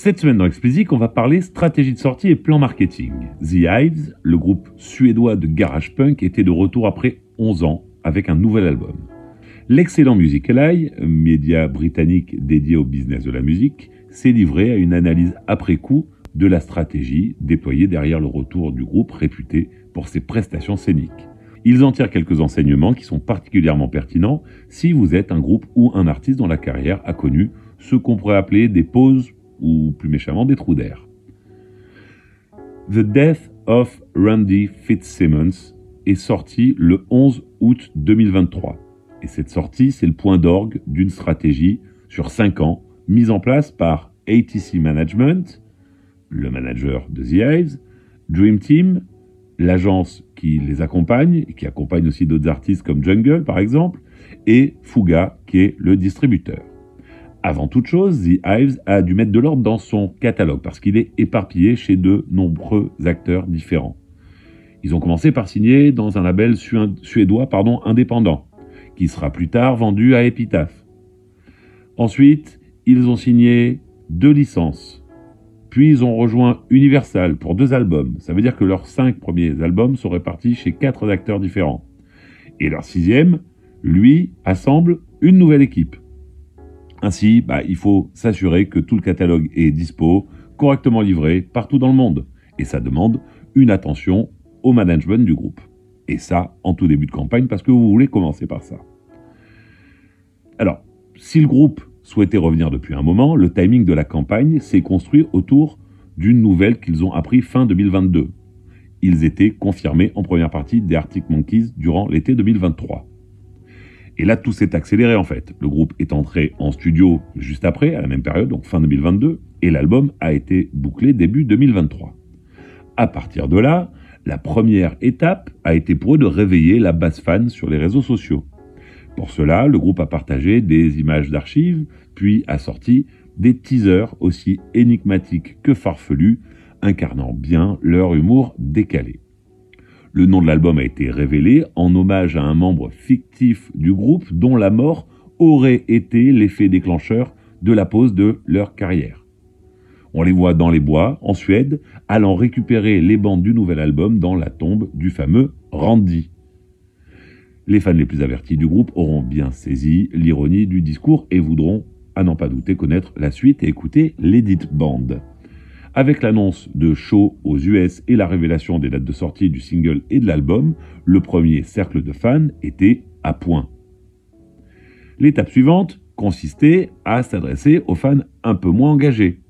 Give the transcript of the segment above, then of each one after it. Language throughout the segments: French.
Cette semaine dans Explicit, on va parler stratégie de sortie et plan marketing. The Hives, le groupe suédois de garage punk, était de retour après 11 ans avec un nouvel album. L'excellent Musical Eye, média britannique dédié au business de la musique, s'est livré à une analyse après coup de la stratégie déployée derrière le retour du groupe réputé pour ses prestations scéniques. Ils en tirent quelques enseignements qui sont particulièrement pertinents si vous êtes un groupe ou un artiste dont la carrière a connu ce qu'on pourrait appeler des pauses ou plus méchamment des trous d'air. The Death of Randy Fitzsimmons est sorti le 11 août 2023. Et cette sortie, c'est le point d'orgue d'une stratégie sur 5 ans mise en place par ATC Management, le manager de The Hives, Dream Team, l'agence qui les accompagne et qui accompagne aussi d'autres artistes comme Jungle par exemple, et Fuga qui est le distributeur. Avant toute chose, The Hives a dû mettre de l'ordre dans son catalogue parce qu'il est éparpillé chez de nombreux acteurs différents. Ils ont commencé par signer dans un label suédois pardon, indépendant, qui sera plus tard vendu à Epitaph. Ensuite, ils ont signé deux licences. Puis ils ont rejoint Universal pour deux albums. Ça veut dire que leurs cinq premiers albums sont répartis chez quatre acteurs différents. Et leur sixième, lui, assemble une nouvelle équipe. Ainsi, bah, il faut s'assurer que tout le catalogue est dispo, correctement livré partout dans le monde. Et ça demande une attention au management du groupe. Et ça, en tout début de campagne, parce que vous voulez commencer par ça. Alors, si le groupe souhaitait revenir depuis un moment, le timing de la campagne s'est construit autour d'une nouvelle qu'ils ont appris fin 2022. Ils étaient confirmés en première partie des Arctic Monkeys durant l'été 2023. Et là, tout s'est accéléré en fait. Le groupe est entré en studio juste après, à la même période, donc fin 2022, et l'album a été bouclé début 2023. À partir de là, la première étape a été pour eux de réveiller la base fan sur les réseaux sociaux. Pour cela, le groupe a partagé des images d'archives, puis a sorti des teasers aussi énigmatiques que farfelus, incarnant bien leur humour décalé. Le nom de l'album a été révélé en hommage à un membre fictif du groupe dont la mort aurait été l'effet déclencheur de la pause de leur carrière. On les voit dans les bois, en Suède, allant récupérer les bandes du nouvel album dans la tombe du fameux Randy. Les fans les plus avertis du groupe auront bien saisi l'ironie du discours et voudront, à n'en pas douter, connaître la suite et écouter l'Edit Band. Avec l'annonce de show aux US et la révélation des dates de sortie du single et de l'album, le premier cercle de fans était à point. L'étape suivante consistait à s'adresser aux fans un peu moins engagés.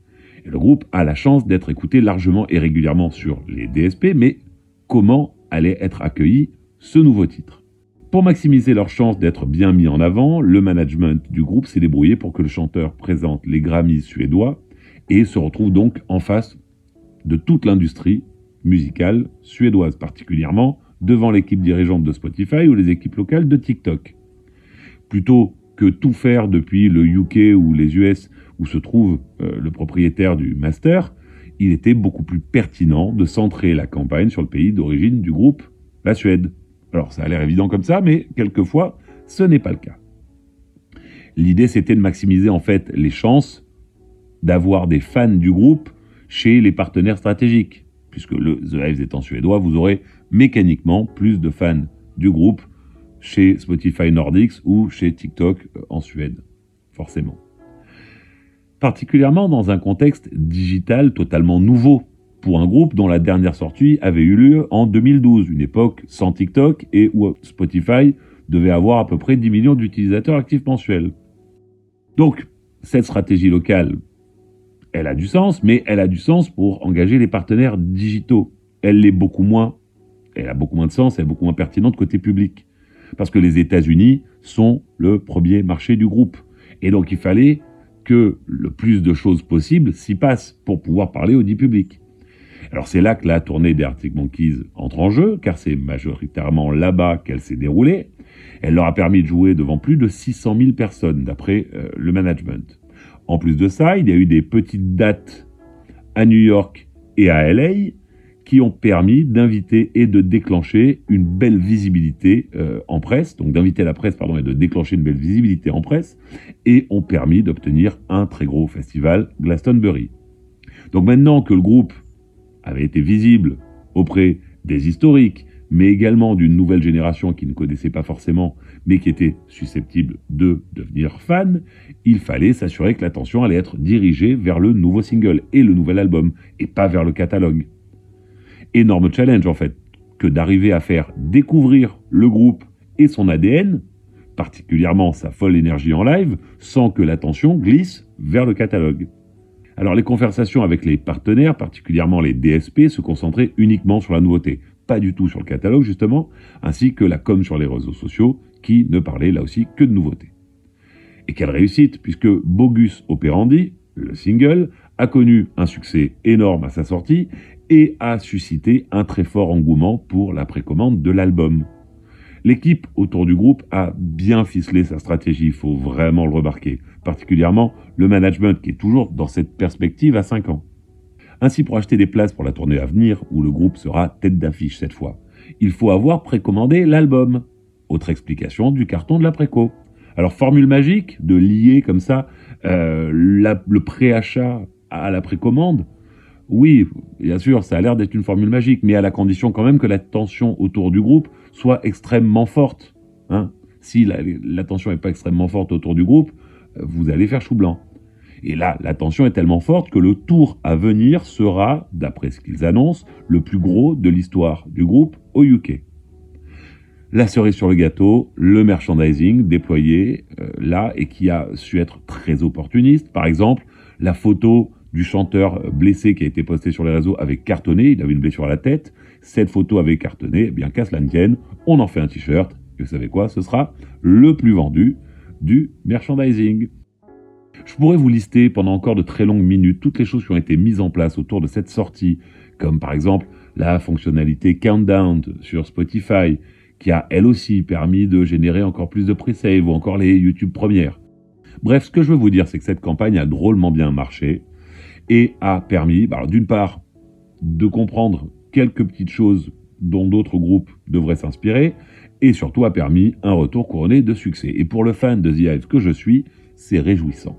Le groupe a la chance d'être écouté largement et régulièrement sur les DSP, mais comment allait être accueilli ce nouveau titre? Pour maximiser leur chance d'être bien mis en avant, le management du groupe s'est débrouillé pour que le chanteur présente les Grammys suédois et se retrouve donc en face de toute l'industrie musicale suédoise particulièrement, devant l'équipe dirigeante de Spotify ou les équipes locales de TikTok. Plutôt que tout faire depuis le UK ou les US où se trouve euh, le propriétaire du master, il était beaucoup plus pertinent de centrer la campagne sur le pays d'origine du groupe, la Suède. Alors ça a l'air évident comme ça, mais quelquefois ce n'est pas le cas. L'idée c'était de maximiser en fait les chances d'avoir des fans du groupe chez les partenaires stratégiques. Puisque le The Hives étant suédois, vous aurez mécaniquement plus de fans du groupe chez Spotify Nordics ou chez TikTok euh, en Suède, forcément. Particulièrement dans un contexte digital totalement nouveau pour un groupe dont la dernière sortie avait eu lieu en 2012, une époque sans TikTok et où Spotify devait avoir à peu près 10 millions d'utilisateurs actifs mensuels. Donc, cette stratégie locale elle a du sens, mais elle a du sens pour engager les partenaires digitaux. Elle l'est beaucoup moins, elle a beaucoup moins de sens, elle est beaucoup moins pertinente côté public. Parce que les États-Unis sont le premier marché du groupe. Et donc il fallait que le plus de choses possibles s'y passent pour pouvoir parler au dit public. Alors c'est là que la tournée des Arctic Monkeys entre en jeu, car c'est majoritairement là-bas qu'elle s'est déroulée. Elle leur a permis de jouer devant plus de 600 000 personnes, d'après euh, le management. En plus de ça, il y a eu des petites dates à New York et à LA qui ont permis d'inviter et de déclencher une belle visibilité euh, en presse, donc d'inviter la presse pardon et de déclencher une belle visibilité en presse, et ont permis d'obtenir un très gros festival Glastonbury. Donc maintenant que le groupe avait été visible auprès des historiques, mais également d'une nouvelle génération qui ne connaissait pas forcément, mais qui était susceptible de devenir fan, il fallait s'assurer que l'attention allait être dirigée vers le nouveau single et le nouvel album, et pas vers le catalogue. Énorme challenge en fait, que d'arriver à faire découvrir le groupe et son ADN, particulièrement sa folle énergie en live, sans que l'attention glisse vers le catalogue. Alors les conversations avec les partenaires, particulièrement les DSP, se concentraient uniquement sur la nouveauté, pas du tout sur le catalogue justement, ainsi que la com sur les réseaux sociaux, qui ne parlait là aussi que de nouveautés. Et quelle réussite, puisque Bogus Operandi, le single, a connu un succès énorme à sa sortie et a suscité un très fort engouement pour la précommande de l'album. L'équipe autour du groupe a bien ficelé sa stratégie, il faut vraiment le remarquer, particulièrement le management qui est toujours dans cette perspective à 5 ans. Ainsi, pour acheter des places pour la tournée à venir, où le groupe sera tête d'affiche cette fois, il faut avoir précommandé l'album. Autre explication du carton de la préco. Alors, formule magique de lier comme ça euh, le préachat à la précommande, oui, bien sûr, ça a l'air d'être une formule magique, mais à la condition quand même que la tension autour du groupe soit extrêmement forte. Hein. Si la, tension n'est pas extrêmement forte autour du groupe, euh, vous allez faire chou blanc. Et là, la tension est tellement forte que le tour à venir sera, d'après ce qu'ils annoncent, le plus gros de l'histoire du groupe au UK. La cerise sur le gâteau, le merchandising déployé euh, là et qui a su être très opportuniste. Par exemple, la photo du chanteur blessé qui a été posté sur les réseaux avec cartonné, il avait une blessure à la tête, cette photo avait cartonné, eh bien qu'à cela ne tienne, on en fait un t-shirt, et vous savez quoi, ce sera le plus vendu du merchandising. Je pourrais vous lister pendant encore de très longues minutes toutes les choses qui ont été mises en place autour de cette sortie, comme par exemple la fonctionnalité Countdown sur Spotify, qui a elle aussi permis de générer encore plus de pre-save, ou encore les YouTube premières. Bref, ce que je veux vous dire, c'est que cette campagne a drôlement bien marché et a permis, bah, d'une part, de comprendre quelques petites choses dont d'autres groupes devraient s'inspirer, et surtout a permis un retour couronné de succès. Et pour le fan de The Hive que je suis, c'est réjouissant.